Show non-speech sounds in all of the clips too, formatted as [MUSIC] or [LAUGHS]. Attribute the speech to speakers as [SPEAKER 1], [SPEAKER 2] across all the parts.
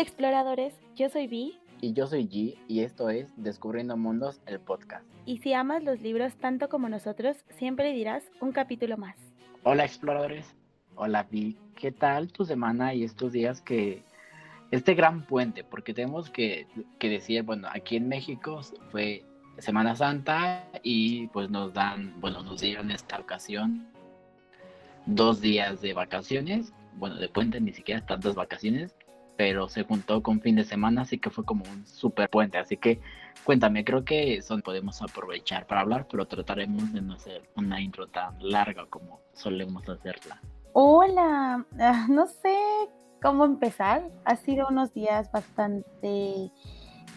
[SPEAKER 1] Hola exploradores, yo soy Vi.
[SPEAKER 2] Y yo soy G y esto es Descubriendo Mundos, el podcast.
[SPEAKER 1] Y si amas los libros tanto como nosotros, siempre dirás un capítulo más.
[SPEAKER 2] Hola exploradores, hola Vi, ¿qué tal tu semana y estos días que este gran puente? Porque tenemos que, que decir, bueno, aquí en México fue Semana Santa y pues nos dan, bueno, nos dieron esta ocasión dos días de vacaciones, bueno, de puente, ni siquiera tantas vacaciones, pero se juntó con fin de semana, así que fue como un super puente. Así que cuéntame, creo que eso podemos aprovechar para hablar, pero trataremos de no hacer una intro tan larga como solemos hacerla.
[SPEAKER 1] Hola, ah, no sé cómo empezar. Ha sido unos días bastante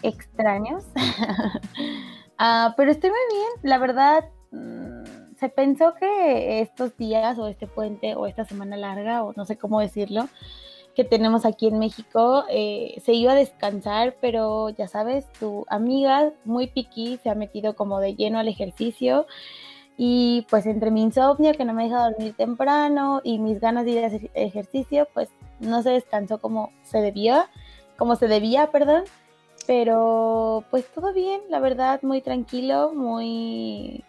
[SPEAKER 1] extraños, [LAUGHS] ah, pero estoy muy bien. La verdad, mm, se pensó que estos días o este puente o esta semana larga, o no sé cómo decirlo, que tenemos aquí en México, eh, se iba a descansar, pero ya sabes, tu amiga muy piqui se ha metido como de lleno al ejercicio y pues entre mi insomnio que no me deja dormir temprano y mis ganas de ir a hacer ejercicio, pues no se descansó como se debía, como se debía, perdón. Pero pues todo bien, la verdad, muy tranquilo, muy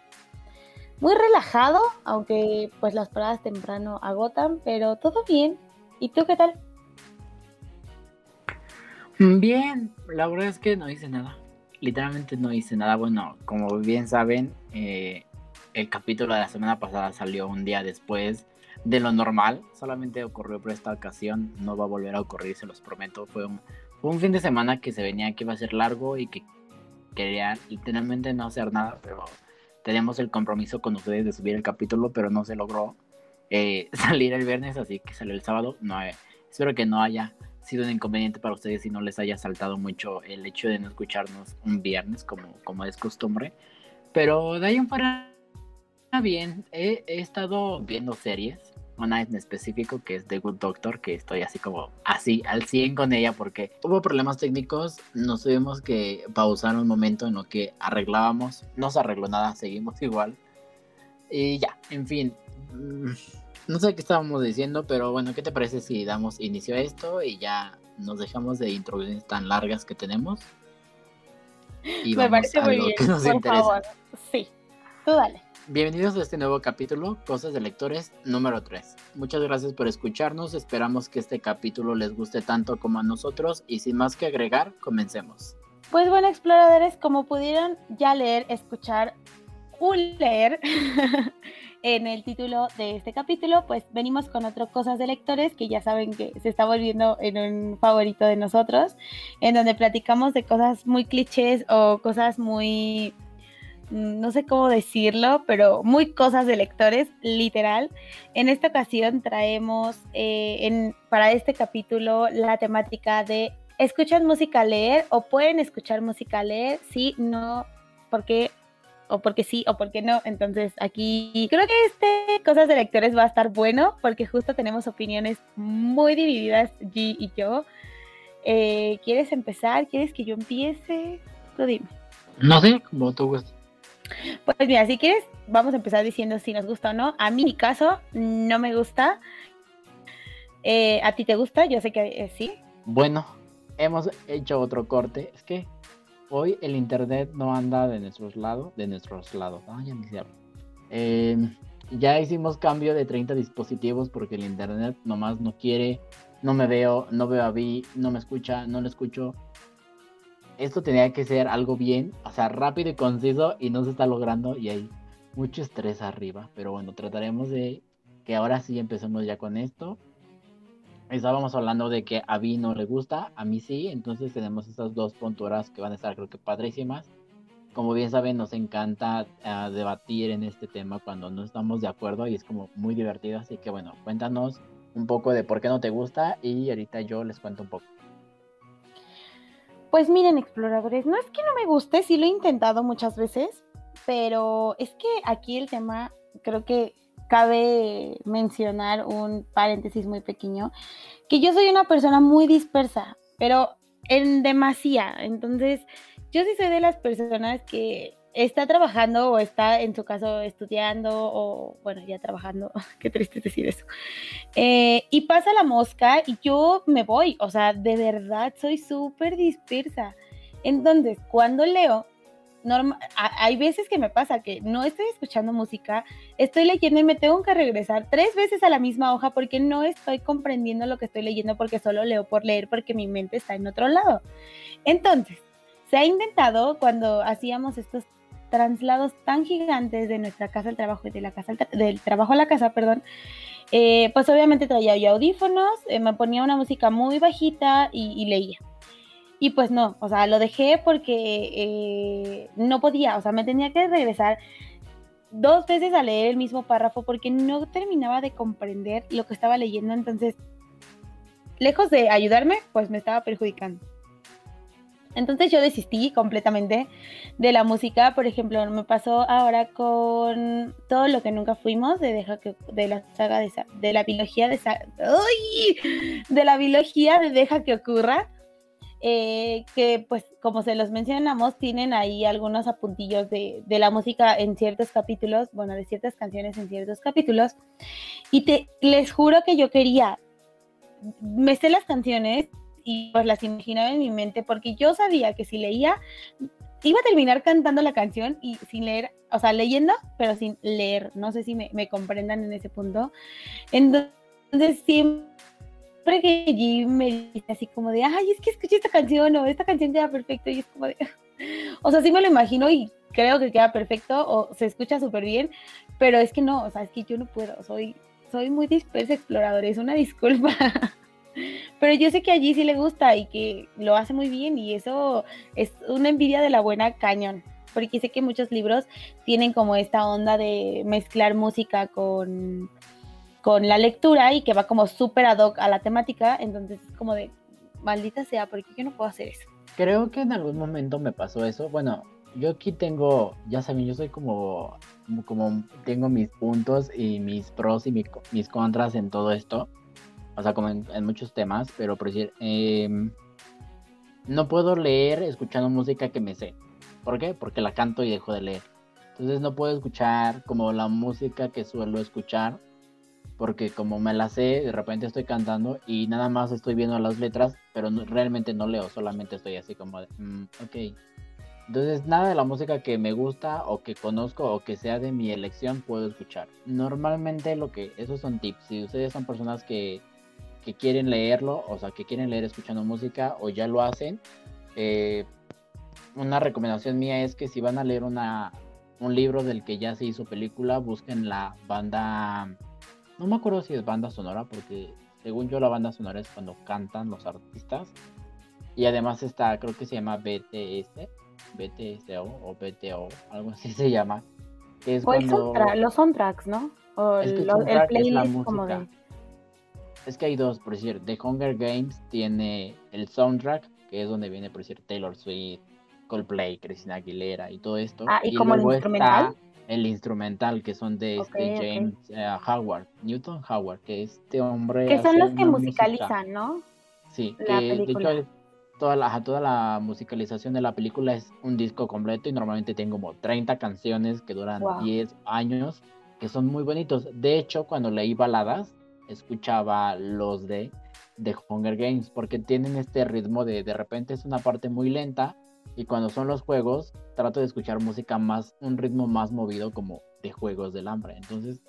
[SPEAKER 1] muy relajado, aunque pues las paradas temprano agotan, pero todo bien. ¿Y tú qué tal?
[SPEAKER 2] Bien, la verdad es que no hice nada. Literalmente no hice nada. Bueno, como bien saben, eh, el capítulo de la semana pasada salió un día después de lo normal. Solamente ocurrió por esta ocasión. No va a volver a ocurrir, se los prometo. Fue un, fue un fin de semana que se venía que iba a ser largo y que quería literalmente no hacer nada, pero teníamos el compromiso con ustedes de subir el capítulo, pero no se logró eh, [LAUGHS] salir el viernes, así que salió el sábado. No, eh, espero que no haya sido un inconveniente para ustedes y no les haya saltado mucho el hecho de no escucharnos un viernes como, como es costumbre. Pero de ahí en fuera, bien, he, estado viendo series, una en específico que es The Good Doctor, que estoy así como así al 100 con ella porque hubo problemas técnicos, nos tuvimos que pausar un momento en lo que arreglábamos, no se arregló nada, seguimos igual. Y ya, en fin. Mm, no sé qué estábamos diciendo, pero bueno, ¿qué te parece si damos inicio a esto y ya nos dejamos de introducciones tan largas que tenemos?
[SPEAKER 1] Y Me parece muy bien. por favor. Sí, tú dale.
[SPEAKER 2] Bienvenidos a este nuevo capítulo, Cosas de Lectores número 3. Muchas gracias por escucharnos, esperamos que este capítulo les guste tanto como a nosotros y sin más que agregar, comencemos.
[SPEAKER 1] Pues bueno, exploradores, como pudieron ya leer, escuchar o leer, [LAUGHS] en el título de este capítulo, pues venimos con otro Cosas de Lectores, que ya saben que se está volviendo en un favorito de nosotros, en donde platicamos de cosas muy clichés o cosas muy, mm, no sé cómo decirlo, pero muy cosas de lectores, literal. En esta ocasión traemos eh, en, para este capítulo la temática de ¿escuchan música leer o pueden escuchar música leer? Sí, no, porque o porque sí o porque no. Entonces aquí creo que este Cosas de Lectores va a estar bueno porque justo tenemos opiniones muy divididas, G y yo. Eh, ¿Quieres empezar? ¿Quieres que yo empiece? Tú dime.
[SPEAKER 2] No sé, como tú gustas.
[SPEAKER 1] Pues mira, si quieres, vamos a empezar diciendo si nos gusta o no. A mí, mi caso, no me gusta. Eh, ¿A ti te gusta? Yo sé que eh, sí.
[SPEAKER 2] Bueno, hemos hecho otro corte. Es que hoy el internet no anda de nuestros lados, de nuestros lados. Ah, ya me em, ya hicimos cambio de 30 dispositivos porque el internet nomás no quiere, no me veo, no veo a Vi, no me escucha, no lo escucho. Esto tenía que ser algo bien, o sea, rápido y conciso y no se está logrando y hay mucho estrés arriba. Pero bueno, trataremos de que ahora sí empecemos ya con esto estábamos hablando de que a Vi no le gusta, a mí sí, entonces tenemos estas dos punturas que van a estar creo que padrísimas. Como bien saben, nos encanta ah, debatir en este tema cuando no estamos de acuerdo y es como muy divertido, así que bueno, cuéntanos un poco de por qué no te gusta y ahorita yo les cuento un poco.
[SPEAKER 1] Pues miren, exploradores, no es que no me guste, sí lo he intentado muchas veces, pero es que aquí el tema creo que cabe mencionar un paréntesis muy pequeño, que yo soy una persona muy dispersa, pero en demasía. Entonces, yo sí soy de las personas que está trabajando o está en su caso estudiando o bueno, ya trabajando, [LAUGHS] qué triste decir eso. Eh, y pasa la mosca y yo me voy, o sea, de verdad soy súper dispersa. Entonces, cuando leo, hay veces que me pasa que no estoy escuchando música, estoy leyendo y me tengo que regresar tres veces a la misma hoja porque no estoy comprendiendo lo que estoy leyendo porque solo leo por leer porque mi mente está en otro lado. Entonces, se ha intentado cuando hacíamos estos traslados tan gigantes de nuestra casa al trabajo y de la casa del trabajo a la casa, perdón, eh, pues obviamente traía yo audífonos, eh, me ponía una música muy bajita y, leía. Y pues no, o sea, lo dejé porque eh, no podía, o sea, me tenía que regresar dos veces a leer el mismo párrafo porque no terminaba de comprender lo que estaba leyendo, entonces, lejos de ayudarme, pues me estaba perjudicando. Entonces yo desistí completamente de la música. Por ejemplo, me pasó ahora con todo lo que nunca fuimos de deja que de la saga de, de la biología de de la biología de deja que ocurra. Eh, que pues como se los mencionamos, tienen ahí algunos apuntillos de, de, la música en ciertos capítulos, bueno, de ciertas canciones en ciertos capítulos. Y te, les juro que yo quería, me sé las canciones y pues las imaginaba en mi mente porque yo sabía que si leía iba a terminar cantando la canción y sin leer, o sea, leyendo, pero sin leer. No sé si me, me comprendan en ese punto. Entonces, siempre que Jim me dice así como de, ay, es que escuché esta canción o esta canción queda perfecto y es como de, [LAUGHS] o sea, sí me lo imagino y creo que queda perfecto o se escucha súper bien, pero es que no, o sea, es que yo no puedo, soy, soy muy dispersa explorador, es una [LAUGHS] disculpa. Pero yo sé que allí sí le gusta y que lo hace muy bien y eso es una envidia de la buena cañón. Porque sé que muchos libros tienen como esta onda de mezclar música con, con la lectura y que va como súper ad hoc a la temática. Entonces es como de, maldita sea, porque yo no puedo hacer eso?
[SPEAKER 2] Creo que en algún momento me pasó eso. Bueno, yo aquí tengo, ya saben, yo soy como, como tengo mis puntos y mis pros y mis contras en todo esto o sea, como en, muchos temas, pero por decir, em, no puedo leer escuchando música que me sé. ¿Por qué? Porque la canto y dejo de leer. Entonces no puedo escuchar como la música que suelo escuchar, porque como me la sé, de repente estoy cantando y nada más estoy viendo las letras, pero realmente no leo, solamente estoy así como de, mm, ok. Entonces nada de la música que me gusta o que conozco o que sea de mi elección puedo escuchar. Normalmente lo que, esos son tips. Si ustedes son personas que que quieren leerlo, o sea, que quieren leer escuchando música o ya lo hacen, eh, una recomendación mía es que si van a leer una, un libro del que ya se hizo película, busquen la banda, no me acuerdo si es banda sonora, porque según yo la banda sonora es cuando cantan los artistas. Y además está, creo que se llama BTS, BTSO o BTO, algo así [LAUGHS] se llama.
[SPEAKER 1] es cuando... los soundtracks, ¿no? O el, playlist como de
[SPEAKER 2] es que hay dos, por decir, The Hunger Games tiene el soundtrack, que es donde viene, por decir, Taylor Swift, Coldplay, Cristina Aguilera y todo esto.
[SPEAKER 1] Ah, y, como el instrumental.
[SPEAKER 2] El instrumental, que son de este James eh, Howard, Newton Howard, que este hombre.
[SPEAKER 1] Que son los que musicalizan, ¿no?
[SPEAKER 2] Sí, que de hecho toda la, toda la musicalización de la película es un disco completo y normalmente tengo como 30 canciones que duran 10 años, que son muy bonitos. De hecho, cuando leí baladas, escuchaba los de, de Hunger Games, porque tienen este ritmo de de repente es una parte muy lenta y cuando son los juegos trato de escuchar música más, un ritmo más movido como de Juegos del Hambre. Entonces,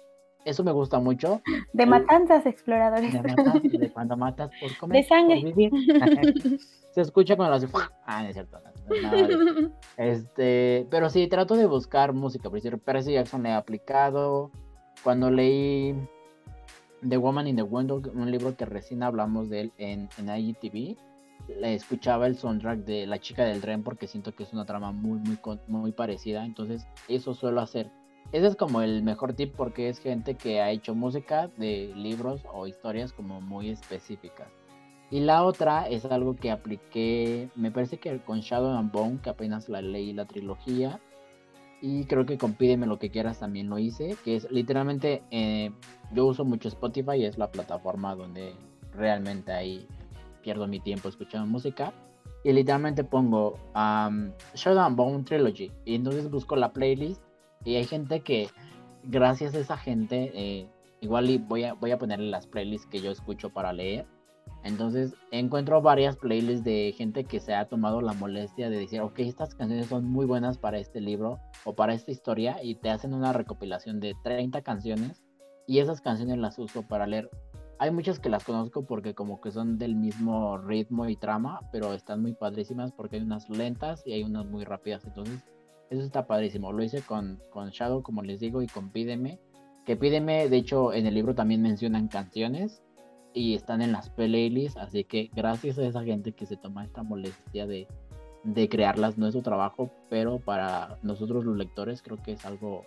[SPEAKER 2] eso me gusta mucho.
[SPEAKER 1] De matanzas exploradores.
[SPEAKER 2] De, cuando matas por comer.
[SPEAKER 1] De sangre.
[SPEAKER 2] Se escucha cuando las... Ah, no es cierto. este, pero sí, trato de buscar música. Por decir, Percy Jackson le he aplicado. Cuando leí The Woman in the Window, un libro que recién hablamos de él en, en IGTV. Le escuchaba el soundtrack de La chica del tren porque siento que es una trama muy, muy, muy parecida. Entonces, eso suelo hacer. Ese es como el mejor tip porque es gente que ha hecho música de libros o historias como muy específicas. Y la otra es algo que apliqué, me parece que con Shadow and Bone, que apenas la leí la trilogía, y creo que con Pídeme lo que quieras también lo hice, que es literalmente, eh, yo uso mucho Spotify, es la plataforma donde realmente ahí pierdo mi tiempo escuchando música. y literalmente pongo um, Shadow Bone Trilogy y entonces busco la playlist y hay gente que gracias a esa gente eh, igual voy a, voy a ponerle las playlists que yo escucho para leer entonces encuentro varias playlists de gente que se ha tomado la molestia de decir, ok, estas canciones son muy buenas para este libro o para esta historia y te hacen una recopilación de 30 canciones y esas canciones las uso para leer. Hay muchas que las conozco porque como que son del mismo ritmo y trama, pero están muy padrísimas porque hay unas lentas y hay unas muy rápidas. Entonces, eso está padrísimo. Lo hice con, con Shadow, como les digo, y con Pídeme. Que Pídeme, de hecho, en el libro también mencionan canciones y están en las playlists, así que gracias a esa gente que se toma esta molestia de, de crearlas, no es su trabajo, pero para nosotros los lectores creo que es algo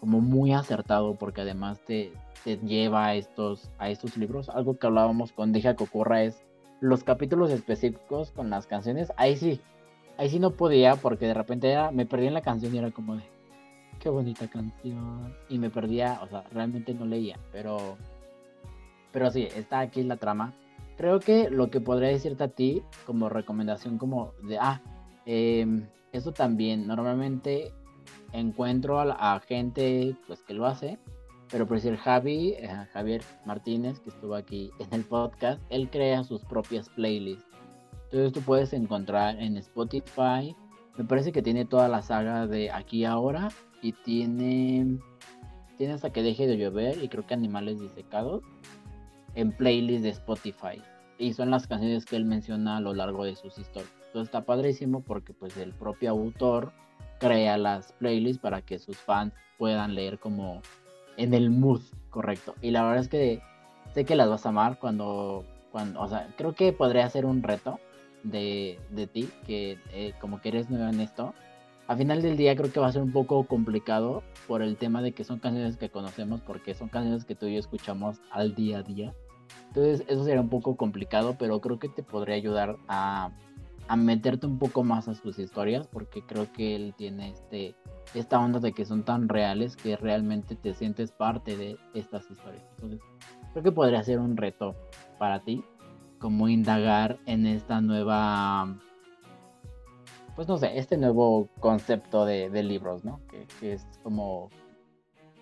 [SPEAKER 2] como muy acertado porque además te, te lleva a estos, a estos libros. Algo que hablábamos con Deja que ocurra es los capítulos específicos con las canciones. Ahí sí, ahí sí no podía porque de repente era, me perdí en la canción y era como de, qué bonita canción. Y me perdía, o sea, realmente no leía, pero pero sí, está aquí la trama. Creo que lo que podría decirte a ti como recomendación como de, ah, em, eso también, normalmente encuentro a, gente pues que lo hace, pero por decir Javi, eh, Javier Martínez, que estuvo aquí en el podcast, él crea sus propias playlists. Entonces tú puedes encontrar en Spotify, me parece que tiene toda la saga de Aquí Ahora y tiene, tiene hasta que deje de llover y creo que Animales Disecados en playlist de Spotify. Y son las canciones que él menciona a lo largo de sus historias. Entonces está padrísimo porque pues el propio autor crea las playlists para que sus fans puedan leer como en el mood correcto. Y la verdad es que sé que las vas a amar cuando, cuando o sea, creo que podría ser un reto de, de ti, que eh, como que eres nueva en esto. A final del día creo que va a ser un poco complicado por el tema de que son canciones que conocemos, porque son canciones que tú y yo escuchamos al día a día. Entonces eso sería un poco complicado, pero creo que te podría ayudar a, a meterte un poco más a sus historias, porque creo que él tiene este, esta onda de que son tan reales que realmente te sientes parte de estas historias. Entonces creo que podría ser un reto para ti, como indagar en esta nueva, pues no sé, este nuevo concepto de, libros, ¿no? Que, que es como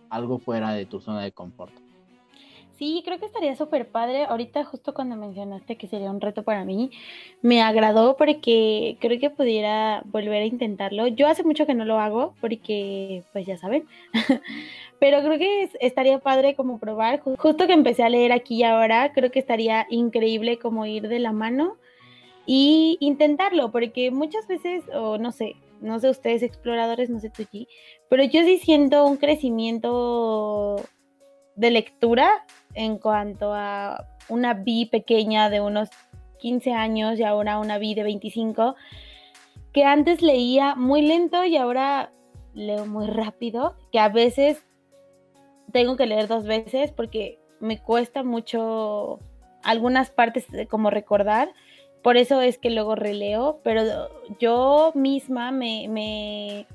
[SPEAKER 2] algo fuera de tu zona de confort.
[SPEAKER 1] Sí, creo que estaría súper padre. Ahorita justo cuando mencionaste que sería un reto para mí, me agradó porque creo que pudiera volver a intentarlo. Yo hace mucho que no lo hago porque, pues ya saben, [LAUGHS] pero creo que estaría padre como probar. Justo que empecé a leer aquí y ahora, creo que estaría increíble como ir de la mano y intentarlo, porque muchas veces, o no sé, no sé ustedes exploradores, no sé tú, pero yo sí siento un crecimiento de lectura en cuanto a una B pequeña de unos 15 años y ahora una B de 25, que antes leía muy lento y ahora leo muy rápido, que a veces tengo que leer dos veces porque me cuesta mucho algunas partes como recordar, por eso es que luego releo, pero yo misma me, me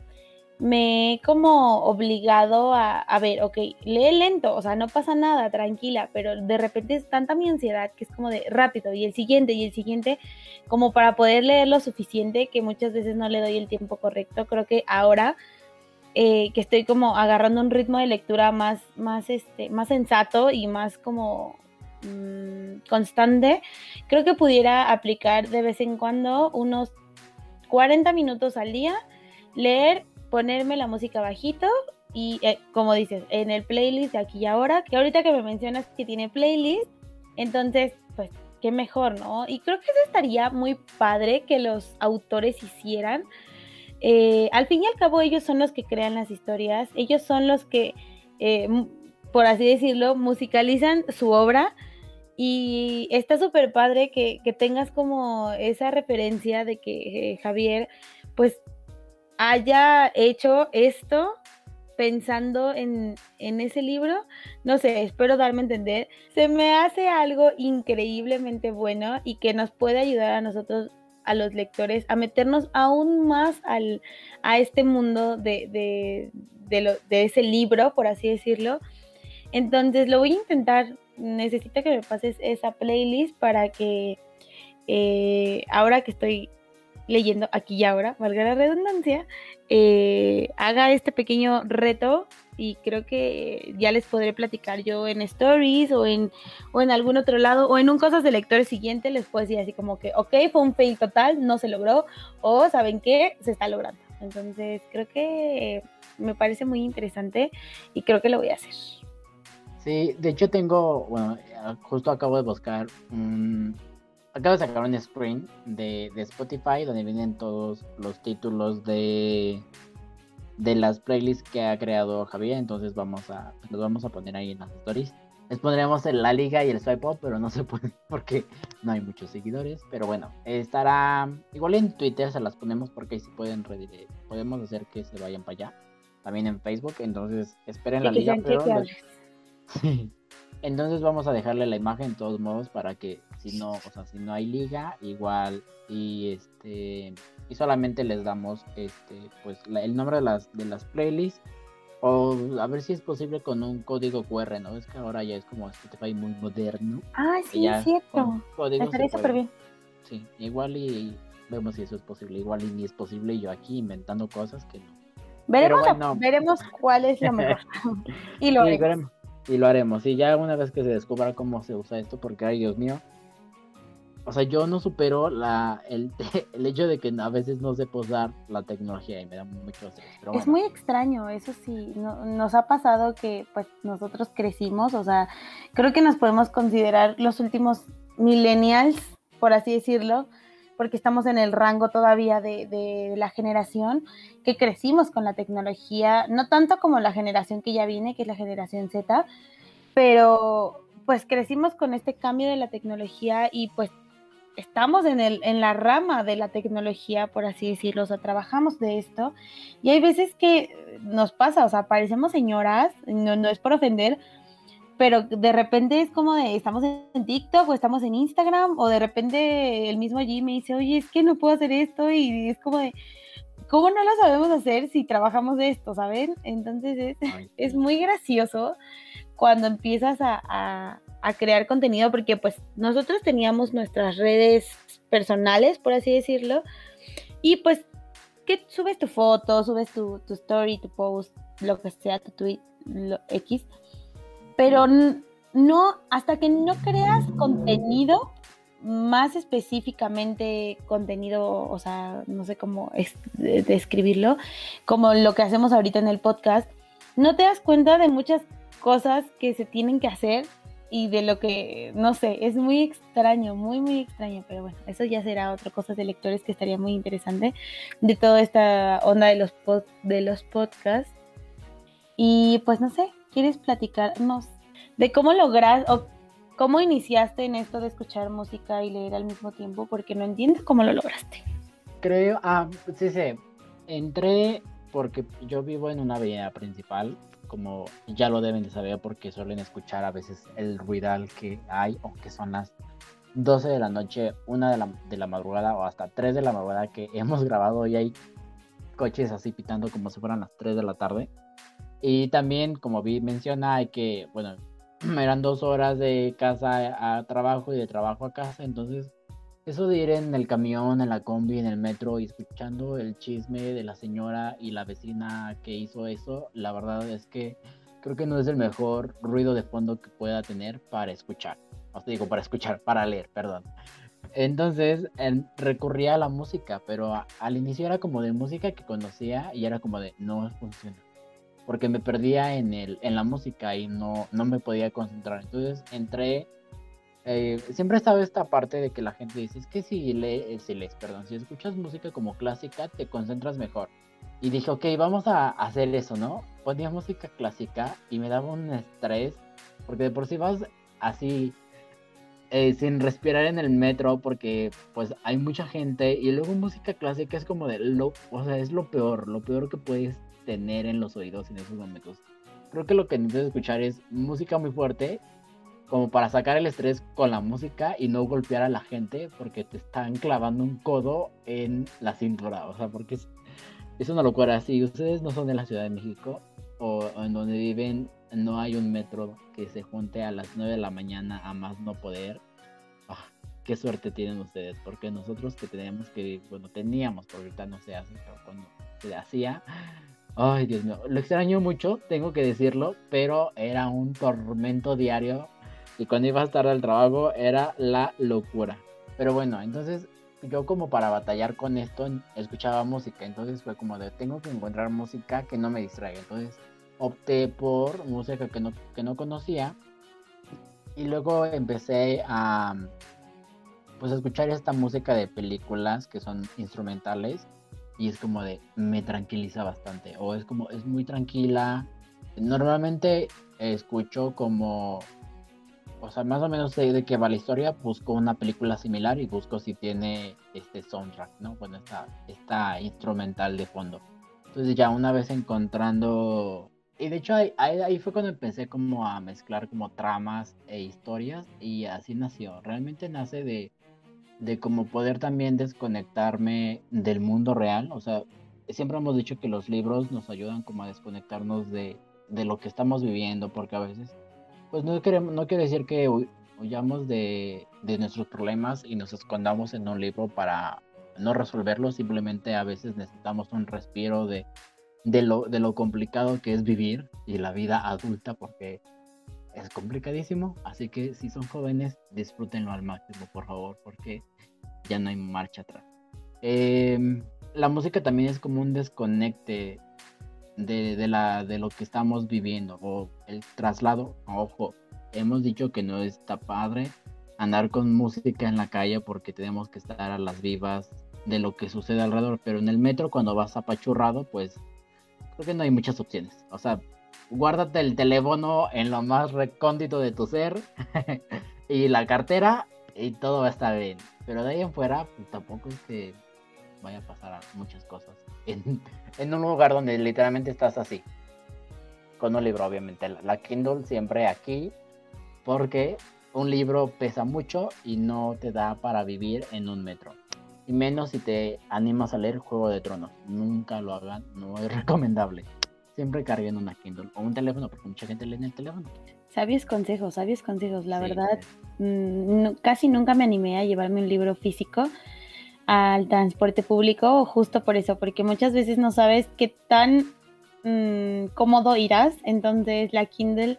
[SPEAKER 1] me he como obligado a, a, ver, ok, lee lento, o sea, no pasa nada, tranquila, pero de repente es tanta mi ansiedad que es como de rápido y el siguiente y el siguiente, como para poder leer lo suficiente que muchas veces no le doy el tiempo correcto. Creo que ahora eh, que estoy como agarrando un ritmo de lectura más, más, este, más sensato y más como mmm, constante, creo que pudiera aplicar de vez en cuando unos 40 minutos al día, leer ponerme la música bajito y eh, como dices, en el playlist de aquí y ahora, que ahorita que me mencionas que tiene playlist, entonces, pues, qué mejor, ¿no? Y creo que eso estaría muy padre que los autores hicieran. Eh, al fin y al cabo, ellos son los que crean las historias, ellos son los que, eh, por así decirlo, musicalizan su obra. Y está súper padre que, que, tengas como esa referencia de que Javier, pues haya hecho esto pensando en, ese libro, no sé, espero darme a entender, se me hace algo increíblemente bueno y que nos puede ayudar a nosotros, a los lectores, a meternos aún más al, a este mundo de, de, ese libro, por así decirlo. Entonces lo voy a intentar, necesito que me pases esa playlist para que eh, ahora que estoy leyendo aquí y ahora, valga la redundancia, eh, haga este pequeño reto y creo que ya les podré platicar yo en stories o en, o en algún otro lado o en un cosas de lectores siguiente les puedo decir así como que, ok, fue un fail total, no se logró o saben qué, se está logrando. Entonces creo que me parece muy interesante y creo que lo voy a hacer.
[SPEAKER 2] Sí, de hecho tengo, bueno, justo acabo de buscar un... Acabo de sacar un screen de, de Spotify donde vienen todos los títulos de de las playlists que ha creado Javier, entonces vamos a los vamos a poner ahí en las stories. Les pondremos en la liga y el swipe up, pero no se [LAUGHS] puede porque no hay muchos seguidores. Pero bueno, estará igual en Twitter se las ponemos porque ahí sí pueden podemos hacer que se vayan para allá. También en Facebook, entonces esperen la liga. Pero [LAUGHS] Entonces vamos a dejarle la imagen de todos modos para que si no, o sea, si no hay liga, igual y este y solamente les damos este pues el nombre de las de las playlists o a ver si es posible con un código QR, ¿no? Es que ahora ya es como Spotify muy moderno.
[SPEAKER 1] Ah, sí, es cierto. Estaría súper bien.
[SPEAKER 2] Sí, igual y vemos si eso es posible. Igual y ni es posible yo aquí inventando cosas que no.
[SPEAKER 1] Veremos, veremos cuál es lo [LAUGHS] mejor. [LAUGHS] y lo
[SPEAKER 2] haremos y lo haremos. Y ya una vez que se descubra cómo se usa esto, porque ay Dios mío. O sea, yo no supero la, el, [LAUGHS] el hecho de que a veces no sé posar la tecnología y me da mucho estrés.
[SPEAKER 1] Es muy extraño, eso sí. nos ha pasado que pues nosotros crecimos, o sea, creo que nos podemos considerar los últimos millennials, por así decirlo, porque estamos en el rango todavía de, la generación que crecimos con la tecnología, no tanto como la generación que ya viene, que es la generación Z, pero pues crecimos con este cambio de la tecnología y pues estamos en, el, en la rama de la tecnología, por así decirlo, o sea, trabajamos de esto y hay veces que nos pasa, o sea, parecemos señoras, no, no es por ofender, pero de repente es como de, estamos en TikTok o estamos en Instagram o de repente el mismo allí me dice, oye, es que no puedo hacer esto y es como de, ¿cómo no lo sabemos hacer si trabajamos de esto, saben? Entonces es, muy gracioso cuando empiezas a, a, crear contenido porque pues nosotros teníamos nuestras redes personales, por así decirlo, y pues que subes tu foto, subes tu, tu story, tu post, lo que sea, tu tweet, lo X pero no, hasta que no creas contenido, más específicamente contenido, o sea, no sé cómo describirlo, como lo que hacemos ahorita en el podcast, no te das cuenta de muchas cosas que se tienen que hacer y de lo que, no sé, es muy extraño, muy, muy extraño, pero bueno, eso ya será otra cosa de lectores que estaría muy interesante de toda esta onda de los, de los podcasts. Y pues no sé, ¿Quieres platicarnos de cómo logras o cómo iniciaste en esto de escuchar música y leer al mismo tiempo? Porque no entiendo cómo lo lograste.
[SPEAKER 2] Creo, ah, sí, sí. Entré porque yo vivo en una avenida principal, como ya lo deben de saber porque suelen escuchar a veces el ruidal que hay, o que son las 12 de la noche, 1 de la, de la madrugada o hasta 3 de la madrugada que [LAUGHS] hemos grabado y hay coches así pitando como si fueran las 3 de la tarde. Y también, como vi, menciona, hay que, bueno, [CLEARS THROAT] eran dos horas de casa a trabajo y de trabajo a casa, entonces eso de ir en el camión, en la combi, en el metro y escuchando el chisme de la señora y la vecina que hizo eso, la verdad es que creo que no es el mejor ruido de fondo que pueda tener para escuchar. O sea, digo, para escuchar, para leer, perdón. Entonces recurría a la música, pero al inicio era como de música que conocía y era como de no funciona porque me perdía en, el, en la música y no, no me podía concentrar. Entonces entré, eh, siempre estaba esta parte de que la gente dice, es que si, le, si lees, perdón, si escuchas música como clásica, te concentras mejor. Y dije, ok, vamos a hacer eso, ¿no? Ponía música clásica y me daba un estrés, porque de por sí vas así, eh, sin respirar en el metro, porque pues hay mucha gente, y luego música clásica es como de lo, o sea, es lo peor, lo peor que puedes tener en los oídos en esos momentos. Creo que lo que necesitas escuchar es música muy fuerte, como para sacar el estrés con la música y no golpear a la gente porque te están clavando un codo en la cintura. O sea, porque es, es una locura. Si ustedes no son de la Ciudad de México o, en donde viven, no hay un metro que se junte a las 9 de la mañana a más no poder. Ah, qué suerte tienen ustedes, porque nosotros que tenemos que, bueno, teníamos, porque ahorita no se hace, pero cuando se hacía, ay Dios mío, lo extraño mucho, tengo que decirlo, pero era un tormento diario y cuando iba a estar al trabajo era la locura. Pero bueno, entonces yo como para batallar con esto escuchaba música, entonces fue como de tengo que encontrar música que no me distraiga, entonces opté por música que no, que no conocía y luego empecé a pues escuchar esta música de películas que son instrumentales y es como de me tranquiliza bastante o es como es muy tranquila normalmente escucho como o sea más o menos sé de qué va la historia busco una película similar y busco si tiene este soundtrack no bueno esta, esta instrumental de fondo. Entonces ya una vez encontrando y de hecho ahí, ahí, fue cuando empecé como a mezclar como tramas e historias y así nació. Realmente nace de de como poder también desconectarme del mundo real. O sea, siempre hemos dicho que los libros nos ayudan como a desconectarnos de, de lo que estamos viviendo, porque a veces, pues no, queremos, no quiere decir que huyamos de, de nuestros problemas y nos escondamos en un libro para no resolverlos, simplemente a veces necesitamos un respiro de, de, lo, de lo complicado que es vivir y la vida adulta, porque es complicadísimo, así que si son jóvenes, disfrútenlo al máximo, por favor, porque ya no hay marcha atrás. Em, la música también es como un desconecte de, la, de lo que estamos viviendo, el traslado, ojo, hemos dicho que no está padre andar con música en la calle porque tenemos que estar a las vivas de lo que sucede alrededor, pero en el metro cuando vas apachurrado, pues creo que no hay muchas opciones. O sea, guárdate el teléfono en lo más recóndito de tu ser [LAUGHS] y la cartera y todo va a estar bien. Pero de ahí en fuera, pues, tampoco es que vaya a pasar muchas cosas. En, en, un lugar donde literalmente estás así. Con un libro, obviamente. La Kindle siempre aquí. Porque un libro pesa mucho y no te da para vivir en un metro. Y menos si te animas a leer Juego de Tronos. Nunca lo hagan, no es recomendable siempre carguen una Kindle o un teléfono, porque mucha gente lee en el teléfono.
[SPEAKER 1] Sabios consejos, sabios consejos. La verdad, mm, casi nunca me animé a llevarme un libro físico al transporte público, justo por eso, porque muchas veces no sabes qué tan mm, cómodo irás. Entonces, la Kindle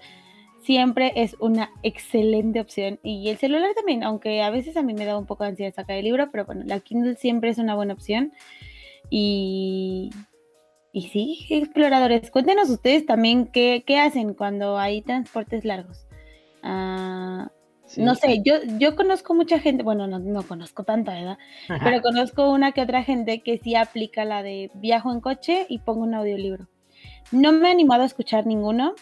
[SPEAKER 1] siempre es una excelente opción. Y el celular también, aunque a veces a mí me da un poco de ansiedad sacar el libro, pero bueno, la Kindle siempre es una buena opción. Y y sí, exploradores, cuéntenos ustedes también qué, hacen cuando hay transportes largos. Ah, no sé, yo, yo conozco mucha gente, bueno, no, no conozco tanta, ¿verdad? Pero conozco una que otra gente que sí aplica la de viajo en coche y pongo un audiolibro. No me he animado a escuchar ninguno,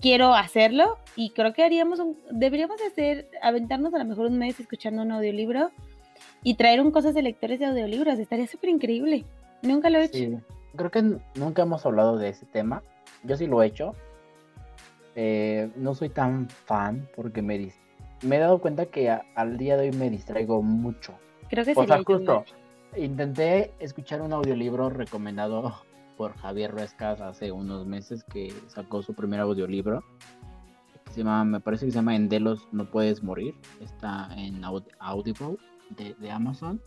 [SPEAKER 1] quiero hacerlo y creo que haríamos deberíamos hacer, aventarnos a lo mejor un mes escuchando un audiolibro y traer un cosas de lectores de audiolibros, estaría súper increíble. Nunca lo he hecho
[SPEAKER 2] creo que nunca hemos hablado de ese tema. Yo sí lo he hecho. Eh, no soy tan fan porque me, me he dado cuenta que al día de hoy me distraigo mucho.
[SPEAKER 1] Creo que o sea, justo
[SPEAKER 2] intenté escuchar un audiolibro recomendado por Javier Ruescas hace unos meses que sacó su primer audiolibro. Que se llama, me parece que se llama Endelos No Puedes Morir. Está en Audible de, de Amazon.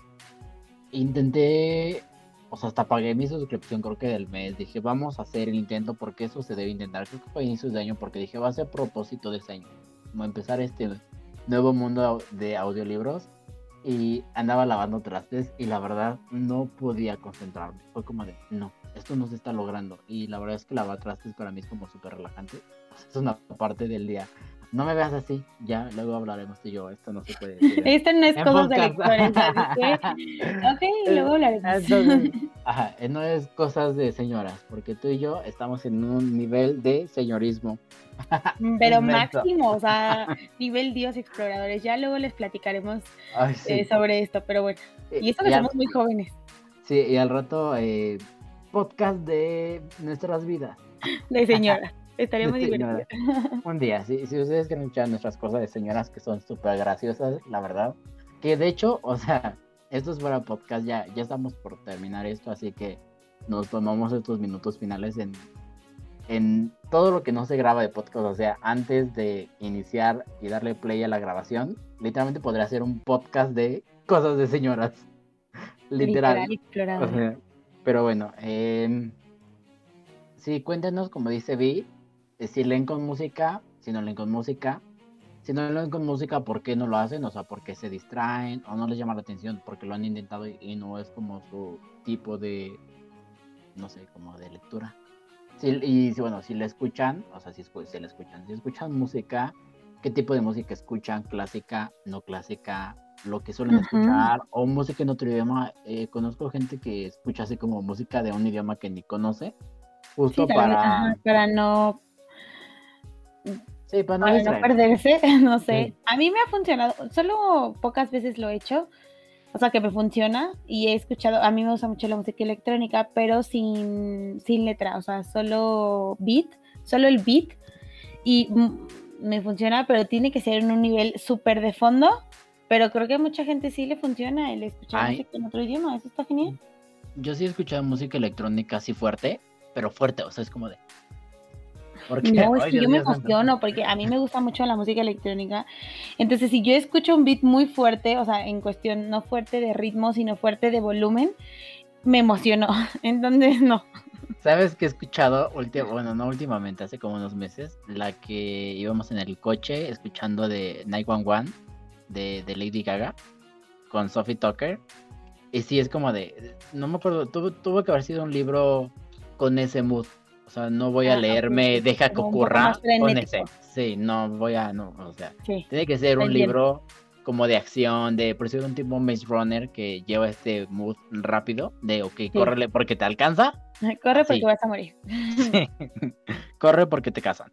[SPEAKER 2] Intenté o sea, hasta pagué mi suscripción creo que del mes. Dije, vamos a hacer el intento porque eso se debe intentar. Creo que fue a inicios de año porque dije, va a ser propósito de ese año. Como empezar este nuevo mundo de audiolibros. Y andaba lavando trastes y la verdad no podía concentrarme. Fue como de, no, esto no se está logrando. Y la verdad es que lavar trastes para mí es como súper relajante. Es una parte del día. No me veas así, ya luego hablaremos tú y yo, esto no se puede decir. [LAUGHS]
[SPEAKER 1] Esto no es cosas de lectores, [LAUGHS] ok, luego hablaremos.
[SPEAKER 2] ajá, eh, no es cosas de señoras, porque tú y yo estamos en un nivel de señorismo.
[SPEAKER 1] Pero máximo, o sea, [LAUGHS] nivel Dios exploradores, ya luego les platicaremos eh, sobre esto, pero bueno, eh, y esto que somos muy jóvenes.
[SPEAKER 2] Sí, y al rato podcast de nuestras vidas.
[SPEAKER 1] De señoras. Estaría muy divertido. [LAUGHS]
[SPEAKER 2] Un día, si, si ustedes quieren escuchar nuestras cosas de señoras que son súper graciosas, la verdad. Que de hecho, [LAUGHS] o sea, esto es para podcast, ya, ya estamos por terminar esto, así que nos tomamos estos minutos finales en en todo lo que no se graba de podcast, o sea, antes de iniciar y darle play a la grabación, literalmente podría ser un podcast de cosas de señoras. [LAUGHS] Literal. Pero bueno, eh, sí, cuéntenos, como dice Vi, si leen con música, si no leen con música, si no leen con música, ¿por qué no lo hacen? O sea, ¿por qué se distraen o no les llama la atención porque lo han intentado y no es como su tipo de, no sé, como de lectura. Sí, y bueno, si le escuchan, o sea, si, si le escuchan, si escuchan música, ¿qué tipo de música escuchan? ¿Clásica, no clásica? Lo que suelen escuchar, o música en otro idioma. Eh, conozco gente que escucha así como música de un idioma que ni conoce, justo para...
[SPEAKER 1] para no
[SPEAKER 2] Sí, para no,
[SPEAKER 1] perderse, [LAUGHS] no sé. A mí me ha funcionado, solo pocas veces lo he hecho, o sea que me funciona y he escuchado, a mí me gusta mucho la música electrónica, pero sin, sin letra, o sea, solo beat, solo el beat y me funciona, pero tiene que ser en un nivel súper de fondo, pero creo que a mucha gente sí le funciona el escuchar música en otro idioma, eso está genial.
[SPEAKER 2] Yo sí he escuchado música electrónica así fuerte, pero fuerte, o sea, es como de...
[SPEAKER 1] Porque, no, es que yo me emociono porque a mí me gusta mucho la música electrónica. Entonces, si yo escucho un beat muy fuerte, o sea, en cuestión no fuerte de ritmo, sino fuerte de volumen, me emociono. [LAUGHS] Entonces, no.
[SPEAKER 2] ¿Sabes que he escuchado, bueno, no últimamente, hace como unos meses, la que íbamos en el coche escuchando de 911 de, de Lady Gaga con Sophie Tucker? Y sí, es como de, no me acuerdo, tuvo, tuvo que haber sido un libro con ese mood, o sea, no voy a ah, leerme Deja que ocurra con ese. Sí, no voy a, no, o sea, tiene que ser un libro como de acción, de por un tipo Maze Runner que lleva este mood rápido, de ok, córrele porque te alcanza.
[SPEAKER 1] Corre porque vas a morir. [LAUGHS]
[SPEAKER 2] Corre porque te casan.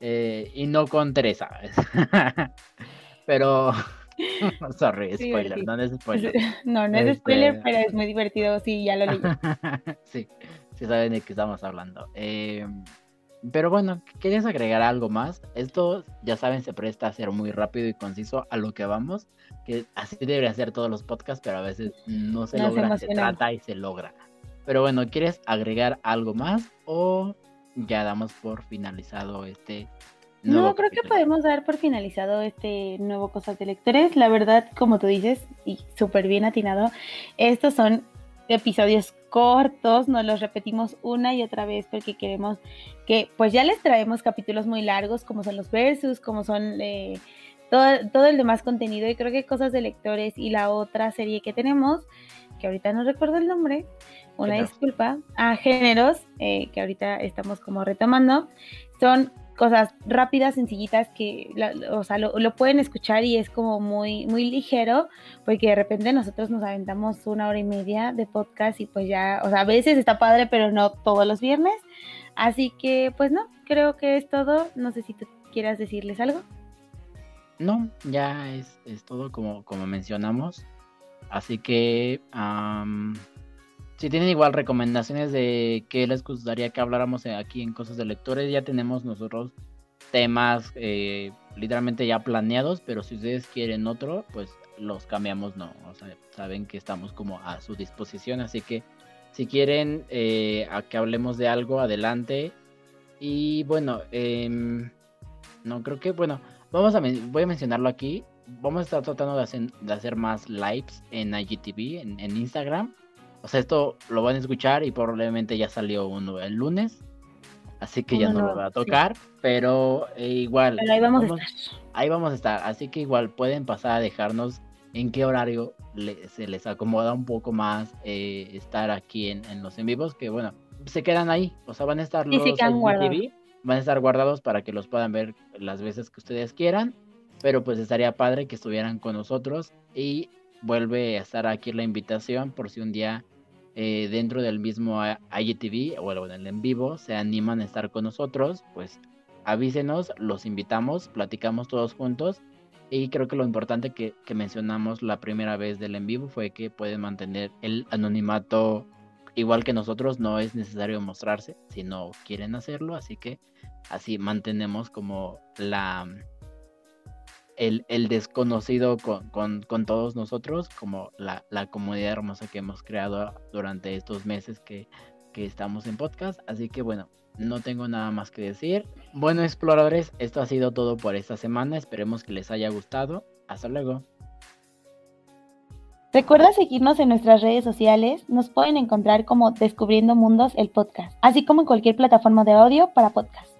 [SPEAKER 2] Eh, y no con Teresa. [LAUGHS] pero [LAUGHS] Sorry, spoiler, no es spoiler.
[SPEAKER 1] No, no es spoiler, [LAUGHS] este pero es muy divertido, sí, ya lo leí. [LAUGHS]
[SPEAKER 2] sí saben de qué estamos hablando. Eh, pero bueno, ¿querías agregar algo más? Esto, ya saben, se presta a ser muy rápido y conciso a lo que vamos, que así debería ser todos los podcasts, pero a veces no se logra, se, trata y se logra. Pero bueno, ¿quieres agregar algo más o ya damos por finalizado este
[SPEAKER 1] no, creo que podemos dar por finalizado este nuevo Cosas de Lectores. La verdad, como tú dices, y súper bien atinado, estos son episodios cortos, nos los repetimos una y otra vez porque queremos que pues ya les traemos capítulos muy largos como son los versus, como son eh, todo, todo, el demás contenido y creo que cosas de lectores y la otra serie que tenemos, que ahorita no recuerdo el nombre, una disculpa, a géneros, eh, que ahorita estamos como retomando, son cosas rápidas, sencillitas que, o sea, lo, pueden escuchar y es como muy, muy ligero, porque de repente nosotros nos aventamos una hora y media de podcast y pues ya, o sea, a veces está padre, pero no todos los viernes. Así que, pues no, creo que es todo. No sé si tú quieras decirles algo.
[SPEAKER 2] No, ya es, todo como, como mencionamos. Así que, si tienen igual recomendaciones de qué les gustaría que habláramos aquí en Cosas de Lectores, ya tenemos nosotros temas eh, literalmente ya planeados, pero si ustedes quieren otro, pues los cambiamos, no. O sea, saben que estamos como a su disposición, así que si quieren eh, a que hablemos de algo, adelante. Y bueno, em, no creo que, bueno, vamos a voy a mencionarlo aquí. Vamos a estar tratando de hacer, de hacer más lives en IGTV, en Instagram. O sea, esto lo van a escuchar y probablemente ya salió uno el lunes. Así que ya no, lo va a tocar, pero eh, igual.
[SPEAKER 1] ahí vamos, a estar.
[SPEAKER 2] Ahí vamos a estar. Así que igual pueden pasar a dejarnos en qué horario se les acomoda un poco más eh, estar aquí en, los en vivos. Que bueno, se quedan ahí. O sea, van a estar los TV, van a estar guardados para que los puedan ver las veces que ustedes quieran. Pero pues estaría padre que estuvieran con nosotros. Y vuelve a estar aquí la invitación por si un día eh, dentro del mismo IGTV o en el en vivo se animan a estar con nosotros, pues avísenos, los invitamos, platicamos todos juntos. Y creo que lo importante que, mencionamos la primera vez del en vivo fue que pueden mantener el anonimato igual que nosotros, no es necesario mostrarse si no quieren hacerlo, así que así mantenemos como la, el, desconocido con, todos nosotros, como la, comunidad hermosa que hemos creado durante estos meses que estamos en podcast. Así que bueno, no tengo nada más que decir. Bueno, exploradores, esto ha sido todo por esta semana. Esperemos que les haya gustado. Hasta luego.
[SPEAKER 1] Recuerda seguirnos en nuestras redes sociales. Nos pueden encontrar como Descubriendo Mundos el podcast, así como en cualquier plataforma de audio para podcast.